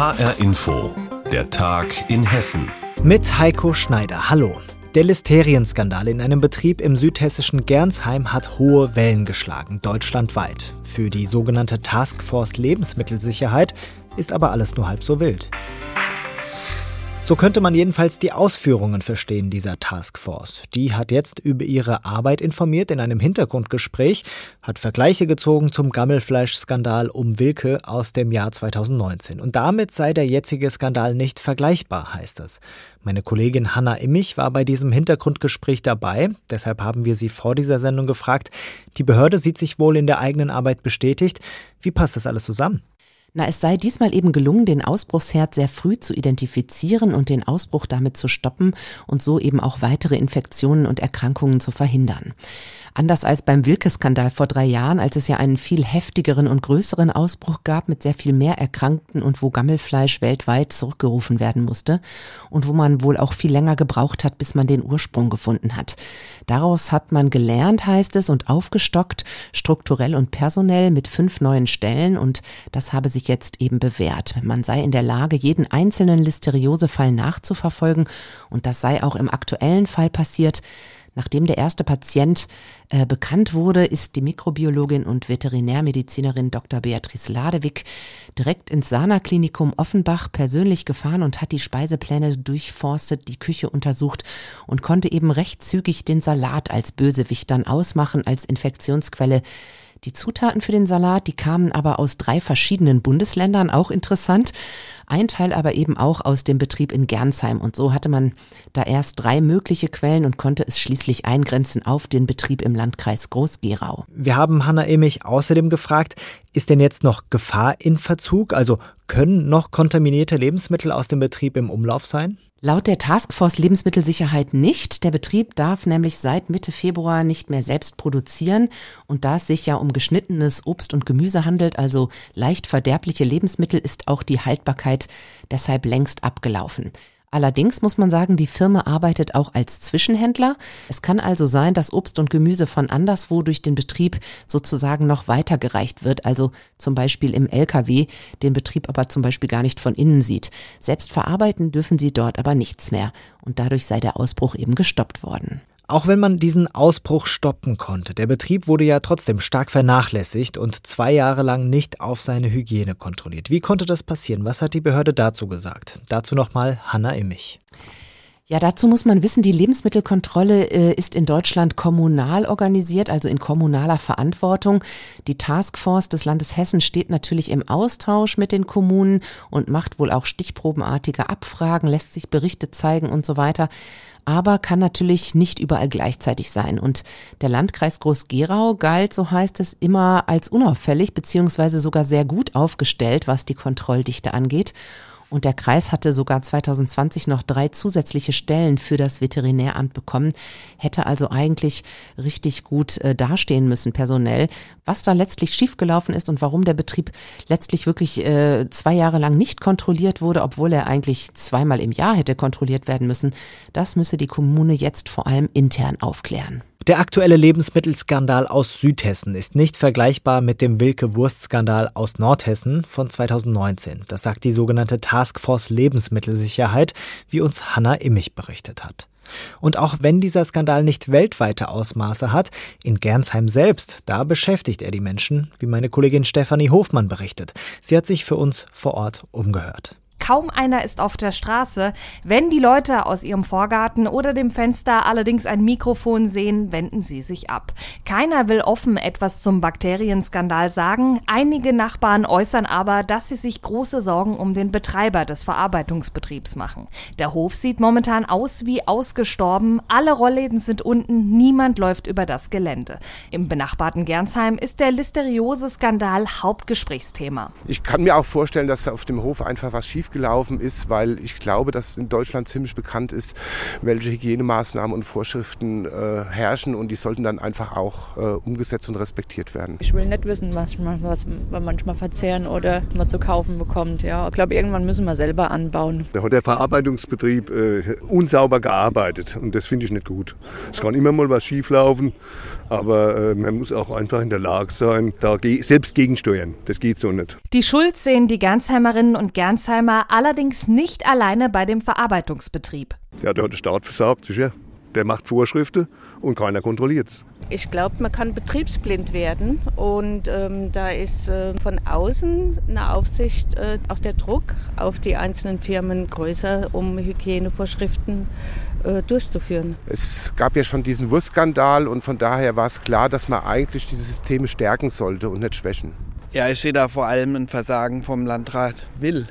HR Info, der Tag in Hessen. Mit Heiko Schneider. Hallo. Der Listerienskandal in einem Betrieb im südhessischen Gernsheim hat hohe Wellen geschlagen, deutschlandweit. Für die sogenannte Taskforce Lebensmittelsicherheit ist aber alles nur halb so wild. So könnte man jedenfalls die Ausführungen verstehen dieser Taskforce. Die hat jetzt über ihre Arbeit informiert in einem Hintergrundgespräch, hat Vergleiche gezogen zum Gammelfleischskandal um Wilke aus dem Jahr 2019. Und damit sei der jetzige Skandal nicht vergleichbar, heißt es. Meine Kollegin Hanna Immich war bei diesem Hintergrundgespräch dabei. Deshalb haben wir sie vor dieser Sendung gefragt. Die Behörde sieht sich wohl in der eigenen Arbeit bestätigt. Wie passt das alles zusammen? Na, es sei diesmal eben gelungen, den Ausbruchsherd sehr früh zu identifizieren und den Ausbruch damit zu stoppen und so eben auch weitere Infektionen und Erkrankungen zu verhindern. Anders als beim Wilke-Skandal vor drei Jahren, als es ja einen viel heftigeren und größeren Ausbruch gab mit sehr viel mehr Erkrankten und wo Gammelfleisch weltweit zurückgerufen werden musste und wo man wohl auch viel länger gebraucht hat, bis man den Ursprung gefunden hat. Daraus hat man gelernt, heißt es, und aufgestockt, strukturell und personell mit fünf neuen Stellen und das habe sich jetzt eben bewährt. Man sei in der Lage, jeden einzelnen Listeriosefall nachzuverfolgen und das sei auch im aktuellen Fall passiert. Nachdem der erste Patient äh, bekannt wurde, ist die Mikrobiologin und Veterinärmedizinerin Dr. Beatrice Ladewig direkt ins Sana-Klinikum Offenbach persönlich gefahren und hat die Speisepläne durchforstet, die Küche untersucht und konnte eben recht zügig den Salat als Bösewicht dann ausmachen, als Infektionsquelle die Zutaten für den Salat, die kamen aber aus drei verschiedenen Bundesländern, auch interessant. Ein Teil aber eben auch aus dem Betrieb in Gernsheim. Und so hatte man da erst drei mögliche Quellen und konnte es schließlich eingrenzen auf den Betrieb im Landkreis Groß-Gerau. Wir haben Hanna Emich außerdem gefragt, ist denn jetzt noch Gefahr in Verzug? Also können noch kontaminierte Lebensmittel aus dem Betrieb im Umlauf sein? Laut der Taskforce Lebensmittelsicherheit nicht. Der Betrieb darf nämlich seit Mitte Februar nicht mehr selbst produzieren. Und da es sich ja um geschnittenes Obst und Gemüse handelt, also leicht verderbliche Lebensmittel, ist auch die Haltbarkeit deshalb längst abgelaufen. Allerdings muss man sagen, die Firma arbeitet auch als Zwischenhändler. Es kann also sein, dass Obst und Gemüse von anderswo durch den Betrieb sozusagen noch weitergereicht wird, also zum Beispiel im LKW, den Betrieb aber zum Beispiel gar nicht von innen sieht. Selbst verarbeiten dürfen sie dort aber nichts mehr und dadurch sei der Ausbruch eben gestoppt worden. Auch wenn man diesen Ausbruch stoppen konnte, der Betrieb wurde ja trotzdem stark vernachlässigt und zwei Jahre lang nicht auf seine Hygiene kontrolliert. Wie konnte das passieren? Was hat die Behörde dazu gesagt? Dazu nochmal Hanna Immich. Ja, dazu muss man wissen, die Lebensmittelkontrolle äh, ist in Deutschland kommunal organisiert, also in kommunaler Verantwortung. Die Taskforce des Landes Hessen steht natürlich im Austausch mit den Kommunen und macht wohl auch stichprobenartige Abfragen, lässt sich Berichte zeigen und so weiter aber kann natürlich nicht überall gleichzeitig sein. Und der Landkreis Groß-Gerau galt, so heißt es, immer als unauffällig beziehungsweise sogar sehr gut aufgestellt, was die Kontrolldichte angeht. Und der Kreis hatte sogar 2020 noch drei zusätzliche Stellen für das Veterinäramt bekommen, hätte also eigentlich richtig gut äh, dastehen müssen personell. Was da letztlich schiefgelaufen ist und warum der Betrieb letztlich wirklich äh, zwei Jahre lang nicht kontrolliert wurde, obwohl er eigentlich zweimal im Jahr hätte kontrolliert werden müssen, das müsse die Kommune jetzt vor allem intern aufklären. Der aktuelle Lebensmittelskandal aus Südhessen ist nicht vergleichbar mit dem Wilke-Wurst-Skandal aus Nordhessen von 2019. Das sagt die sogenannte Taskforce Lebensmittelsicherheit, wie uns Hanna Immich berichtet hat. Und auch wenn dieser Skandal nicht weltweite Ausmaße hat, in Gernsheim selbst, da beschäftigt er die Menschen, wie meine Kollegin Stefanie Hofmann berichtet. Sie hat sich für uns vor Ort umgehört. Kaum einer ist auf der Straße. Wenn die Leute aus ihrem Vorgarten oder dem Fenster allerdings ein Mikrofon sehen, wenden sie sich ab. Keiner will offen etwas zum Bakterienskandal sagen. Einige Nachbarn äußern aber, dass sie sich große Sorgen um den Betreiber des Verarbeitungsbetriebs machen. Der Hof sieht momentan aus wie ausgestorben. Alle Rollläden sind unten. Niemand läuft über das Gelände. Im benachbarten Gernsheim ist der Listeriose-Skandal Hauptgesprächsthema. Ich kann mir auch vorstellen, dass auf dem Hof einfach was schief schiefgelaufen ist, weil ich glaube, dass in Deutschland ziemlich bekannt ist, welche Hygienemaßnahmen und Vorschriften äh, herrschen und die sollten dann einfach auch äh, umgesetzt und respektiert werden. Ich will nicht wissen, manchmal, was man manchmal verzehren oder man zu kaufen bekommt. Ja, ich glaube, irgendwann müssen wir selber anbauen. Da hat der Verarbeitungsbetrieb äh, unsauber gearbeitet und das finde ich nicht gut. Es kann immer mal was schieflaufen, aber äh, man muss auch einfach in der Lage sein, da ge selbst gegensteuern. Das geht so nicht. Die Schuld sehen die Gernsheimerinnen und Gernsheimer allerdings nicht alleine bei dem Verarbeitungsbetrieb. Ja, da hat der Staat versagt, sicher. Der macht Vorschriften und keiner kontrolliert es. Ich glaube, man kann betriebsblind werden und ähm, da ist äh, von außen eine Aufsicht, äh, auch der Druck auf die einzelnen Firmen größer, um Hygienevorschriften äh, durchzuführen. Es gab ja schon diesen Wurstskandal und von daher war es klar, dass man eigentlich diese Systeme stärken sollte und nicht schwächen. Ja, ich sehe da vor allem ein Versagen vom Landrat Will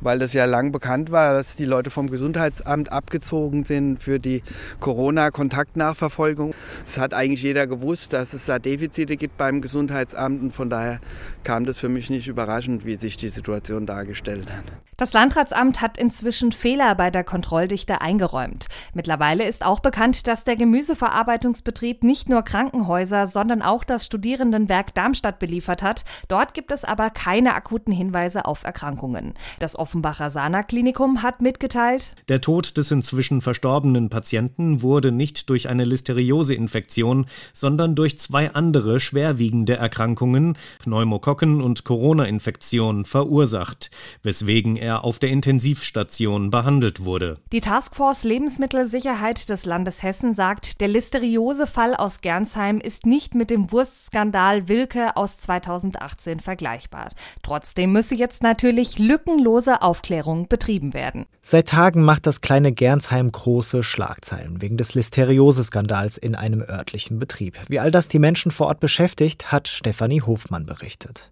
weil das ja lang bekannt war, dass die Leute vom Gesundheitsamt abgezogen sind für die Corona-Kontaktnachverfolgung. Es hat eigentlich jeder gewusst, dass es da Defizite gibt beim Gesundheitsamt und von daher kam das für mich nicht überraschend, wie sich die Situation dargestellt hat. Das Landratsamt hat inzwischen Fehler bei der Kontrolldichte eingeräumt. Mittlerweile ist auch bekannt, dass der Gemüseverarbeitungsbetrieb nicht nur Krankenhäuser, sondern auch das Studierendenwerk Darmstadt beliefert hat. Dort gibt es aber keine akuten Hinweise auf Erkrankungen. Das Offenbacher Sana Klinikum hat mitgeteilt, der Tod des inzwischen verstorbenen Patienten wurde nicht durch eine Listeriose-Infektion, sondern durch zwei andere schwerwiegende Erkrankungen, Pneumokokken und Corona-Infektion, verursacht, weswegen er auf der Intensivstation behandelt wurde. Die Taskforce Lebensmittelsicherheit des Landes Hessen sagt, der Listeriose-Fall aus Gernsheim ist nicht mit dem Wurstskandal Wilke aus 2018 vergleichbar. Trotzdem müsse jetzt natürlich lückenlose Aufklärung betrieben werden. Seit Tagen macht das kleine Gernsheim große Schlagzeilen wegen des Listeriose-Skandals in einem örtlichen Betrieb. Wie all das die Menschen vor Ort beschäftigt, hat Stefanie Hofmann berichtet.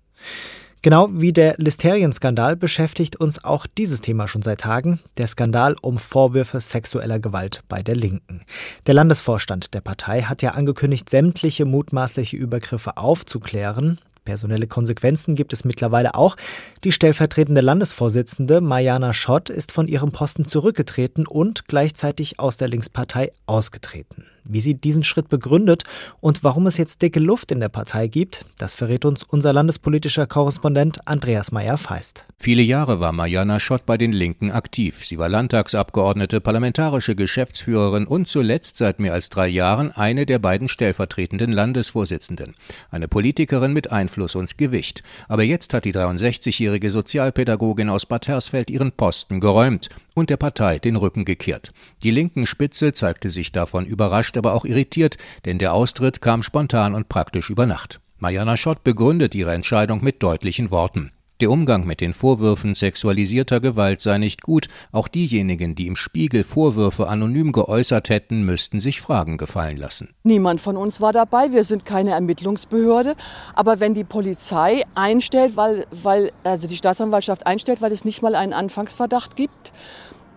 Genau wie der Listerien-Skandal beschäftigt uns auch dieses Thema schon seit Tagen, der Skandal um Vorwürfe sexueller Gewalt bei der Linken. Der Landesvorstand der Partei hat ja angekündigt, sämtliche mutmaßliche Übergriffe aufzuklären. Personelle Konsequenzen gibt es mittlerweile auch. Die stellvertretende Landesvorsitzende Mariana Schott ist von ihrem Posten zurückgetreten und gleichzeitig aus der Linkspartei ausgetreten. Wie sie diesen Schritt begründet und warum es jetzt dicke Luft in der Partei gibt, das verrät uns unser landespolitischer Korrespondent Andreas Meyer-Feist. Viele Jahre war Mariana Schott bei den Linken aktiv. Sie war Landtagsabgeordnete, parlamentarische Geschäftsführerin und zuletzt seit mehr als drei Jahren eine der beiden stellvertretenden Landesvorsitzenden. Eine Politikerin mit Einfluss und Gewicht. Aber jetzt hat die 63-jährige Sozialpädagogin aus Bad Hersfeld ihren Posten geräumt und der Partei den Rücken gekehrt. Die linken Spitze zeigte sich davon überrascht, aber auch irritiert, denn der Austritt kam spontan und praktisch über Nacht. Mariana Schott begründet ihre Entscheidung mit deutlichen Worten. Der Umgang mit den Vorwürfen sexualisierter Gewalt sei nicht gut. Auch diejenigen, die im Spiegel Vorwürfe anonym geäußert hätten, müssten sich Fragen gefallen lassen. Niemand von uns war dabei. Wir sind keine Ermittlungsbehörde. Aber wenn die Polizei einstellt, weil, weil also die Staatsanwaltschaft einstellt, weil es nicht mal einen Anfangsverdacht gibt,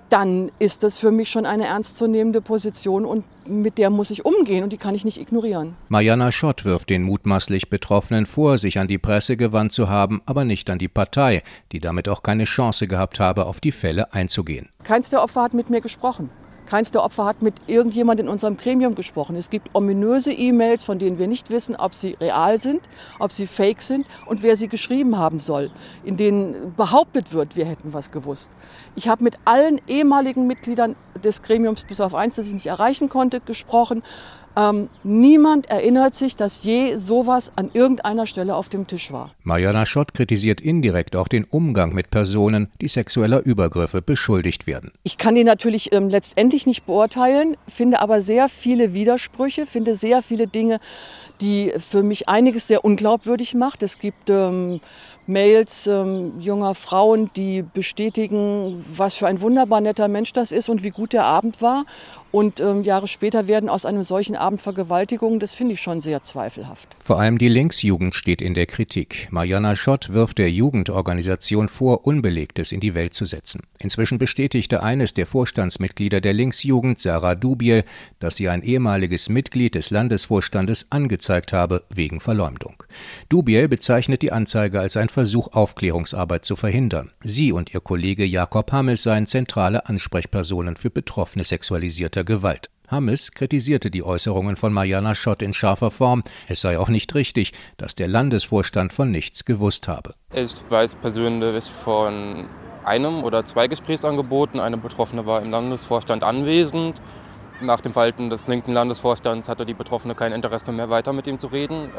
dann ist das für mich schon eine ernstzunehmende Position und mit der muss ich umgehen und die kann ich nicht ignorieren. Mariana Schott wirft den mutmaßlich Betroffenen vor, sich an die Presse gewandt zu haben, aber nicht an die Partei, die damit auch keine Chance gehabt habe, auf die Fälle einzugehen. Keins der Opfer hat mit mir gesprochen. Keins der Opfer hat mit irgendjemand in unserem Gremium gesprochen. Es gibt ominöse E-Mails, von denen wir nicht wissen, ob sie real sind, ob sie fake sind und wer sie geschrieben haben soll, in denen behauptet wird, wir hätten was gewusst. Ich habe mit allen ehemaligen Mitgliedern des Gremiums bis auf eins, das ich nicht erreichen konnte, gesprochen ähm, niemand erinnert sich, dass je sowas an irgendeiner Stelle auf dem Tisch war. Mariana Schott kritisiert indirekt auch den Umgang mit Personen, die sexueller Übergriffe beschuldigt werden. Ich kann die natürlich ähm, letztendlich nicht beurteilen, finde aber sehr viele Widersprüche, finde sehr viele Dinge, die für mich einiges sehr unglaubwürdig macht. Es gibt ähm, Mails ähm, junger Frauen, die bestätigen, was für ein wunderbar netter Mensch das ist und wie gut der Abend war. Und ähm, Jahre später werden aus einem solchen Abend Vergewaltigungen. Das finde ich schon sehr zweifelhaft. Vor allem die Linksjugend steht in der Kritik. Mariana Schott wirft der Jugendorganisation vor, Unbelegtes in die Welt zu setzen. Inzwischen bestätigte eines der Vorstandsmitglieder der Linksjugend, Sarah Dubiel, dass sie ein ehemaliges Mitglied des Landesvorstandes angezeigt habe wegen Verleumdung. Dubiel bezeichnet die Anzeige als ein Versuch, Aufklärungsarbeit zu verhindern. Sie und ihr Kollege Jakob Hammes seien zentrale Ansprechpersonen für Betroffene sexualisierter Gewalt. Hammes kritisierte die Äußerungen von Mariana Schott in scharfer Form. Es sei auch nicht richtig, dass der Landesvorstand von nichts gewusst habe. Ich weiß persönlich von einem oder zwei Gesprächsangeboten. Eine Betroffene war im Landesvorstand anwesend. Nach dem Verhalten des linken Landesvorstands hatte die Betroffene kein Interesse mehr, weiter mit ihm zu reden.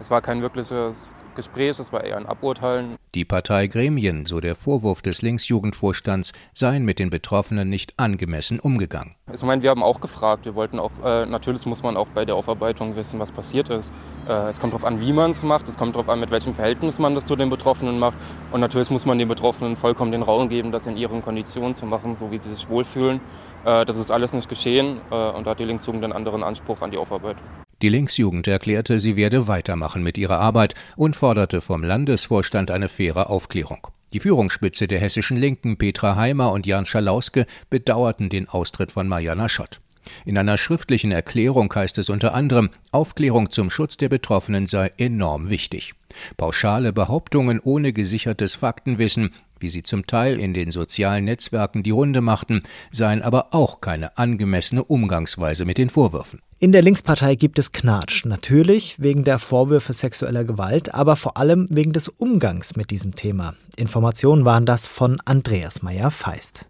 Es war kein wirkliches Gespräch, es war eher ein Aburteilen. Die Parteigremien, so der Vorwurf des Linksjugendvorstands, seien mit den Betroffenen nicht angemessen umgegangen. Ich meine, wir haben auch gefragt. Wir wollten auch, äh, natürlich muss man auch bei der Aufarbeitung wissen, was passiert ist. Äh, es kommt darauf an, wie man es macht. Es kommt darauf an, mit welchem Verhältnis man das zu den Betroffenen macht. Und natürlich muss man den Betroffenen vollkommen den Raum geben, das in ihren Konditionen zu machen, so wie sie sich wohlfühlen. Äh, das ist alles nicht geschehen äh, und da hat die Linksjugend einen anderen Anspruch an die Aufarbeitung. Die Linksjugend erklärte, sie werde weitermachen mit ihrer Arbeit und forderte vom Landesvorstand eine faire Aufklärung. Die Führungsspitze der hessischen Linken, Petra Heimer und Jan Schalauske, bedauerten den Austritt von Mariana Schott. In einer schriftlichen Erklärung heißt es unter anderem, Aufklärung zum Schutz der Betroffenen sei enorm wichtig. Pauschale Behauptungen ohne gesichertes Faktenwissen, wie sie zum Teil in den sozialen Netzwerken die Runde machten, seien aber auch keine angemessene Umgangsweise mit den Vorwürfen. In der Linkspartei gibt es Knatsch, natürlich wegen der Vorwürfe sexueller Gewalt, aber vor allem wegen des Umgangs mit diesem Thema. Informationen waren das von Andreas Meyer-Feist.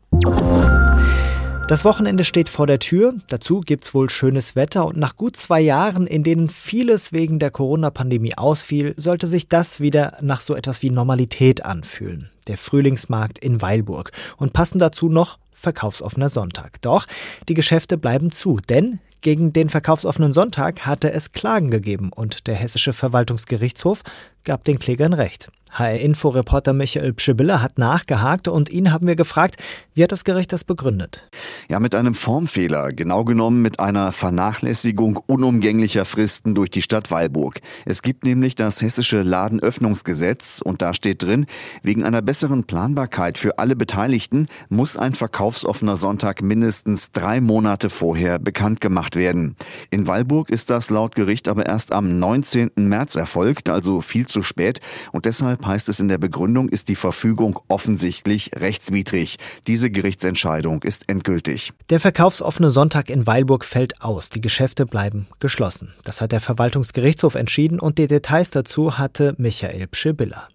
Das Wochenende steht vor der Tür. Dazu gibt's wohl schönes Wetter und nach gut zwei Jahren, in denen vieles wegen der Corona-Pandemie ausfiel, sollte sich das wieder nach so etwas wie Normalität anfühlen. Der Frühlingsmarkt in Weilburg. Und passend dazu noch verkaufsoffener Sonntag. Doch die Geschäfte bleiben zu, denn gegen den verkaufsoffenen Sonntag hatte es Klagen gegeben und der Hessische Verwaltungsgerichtshof gab den Klägern Recht. HR-Info-Reporter Michael Pschibiller hat nachgehakt und ihn haben wir gefragt, wie hat das Gericht das begründet? Ja, mit einem Formfehler, genau genommen mit einer Vernachlässigung unumgänglicher Fristen durch die Stadt Weilburg. Es gibt nämlich das hessische Ladenöffnungsgesetz und da steht drin, wegen einer besseren Planbarkeit für alle Beteiligten muss ein verkaufsoffener Sonntag mindestens drei Monate vorher bekannt gemacht werden. In Weilburg ist das laut Gericht aber erst am 19. März erfolgt, also viel zu spät und deshalb heißt es in der Begründung, ist die Verfügung offensichtlich rechtswidrig. Diese Gerichtsentscheidung ist endgültig. Der verkaufsoffene Sonntag in Weilburg fällt aus. Die Geschäfte bleiben geschlossen. Das hat der Verwaltungsgerichtshof entschieden und die Details dazu hatte Michael Pschibiller.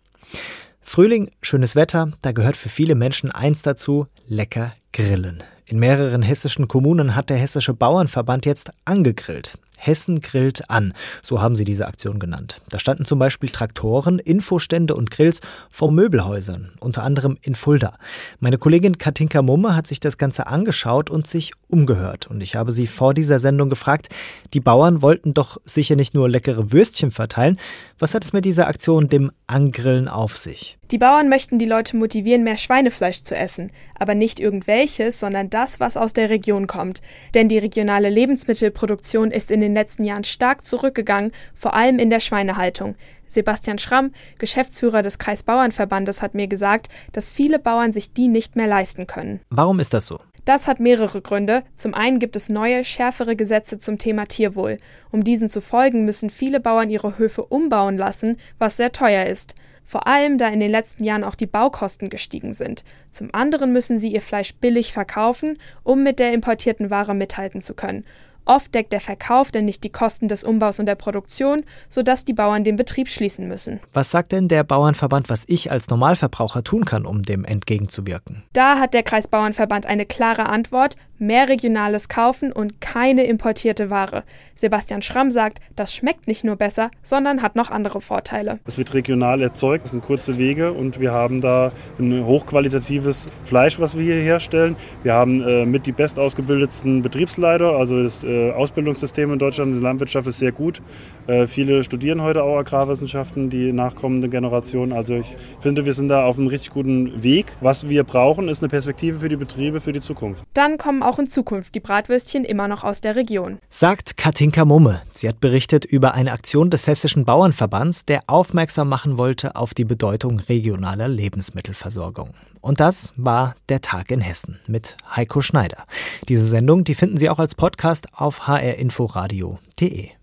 Frühling, schönes Wetter, da gehört für viele Menschen eins dazu, lecker grillen. In mehreren hessischen Kommunen hat der Hessische Bauernverband jetzt angegrillt. Hessen grillt an, so haben sie diese Aktion genannt. Da standen zum Beispiel Traktoren, Infostände und Grills vor Möbelhäusern, unter anderem in Fulda. Meine Kollegin Katinka Mumme hat sich das Ganze angeschaut und sich umgehört. Und ich habe sie vor dieser Sendung gefragt, die Bauern wollten doch sicher nicht nur leckere Würstchen verteilen. Was hat es mit dieser Aktion, dem Angrillen, auf sich? Die Bauern möchten die Leute motivieren, mehr Schweinefleisch zu essen, aber nicht irgendwelches, sondern das, was aus der Region kommt. Denn die regionale Lebensmittelproduktion ist in den letzten Jahren stark zurückgegangen, vor allem in der Schweinehaltung. Sebastian Schramm, Geschäftsführer des Kreisbauernverbandes, hat mir gesagt, dass viele Bauern sich die nicht mehr leisten können. Warum ist das so? Das hat mehrere Gründe. Zum einen gibt es neue, schärfere Gesetze zum Thema Tierwohl. Um diesen zu folgen, müssen viele Bauern ihre Höfe umbauen lassen, was sehr teuer ist vor allem da in den letzten Jahren auch die Baukosten gestiegen sind. Zum anderen müssen sie ihr Fleisch billig verkaufen, um mit der importierten Ware mithalten zu können. Oft deckt der Verkauf denn nicht die Kosten des Umbaus und der Produktion, sodass die Bauern den Betrieb schließen müssen. Was sagt denn der Bauernverband, was ich als Normalverbraucher tun kann, um dem entgegenzuwirken? Da hat der Kreisbauernverband eine klare Antwort mehr regionales kaufen und keine importierte Ware. Sebastian Schramm sagt, das schmeckt nicht nur besser, sondern hat noch andere Vorteile. Es wird regional erzeugt, es sind kurze Wege und wir haben da ein hochqualitatives Fleisch, was wir hier herstellen. Wir haben äh, mit die bestausgebildetsten Betriebsleiter, also das äh, Ausbildungssystem in Deutschland in der Landwirtschaft ist sehr gut. Äh, viele studieren heute auch Agrarwissenschaften, die nachkommende Generation. Also ich finde, wir sind da auf einem richtig guten Weg. Was wir brauchen, ist eine Perspektive für die Betriebe für die Zukunft. Dann kommen auch in Zukunft die Bratwürstchen immer noch aus der Region. Sagt Katinka Mumme. Sie hat berichtet über eine Aktion des Hessischen Bauernverbands, der aufmerksam machen wollte auf die Bedeutung regionaler Lebensmittelversorgung. Und das war der Tag in Hessen mit Heiko Schneider. Diese Sendung, die finden Sie auch als Podcast auf hrinforadio.de.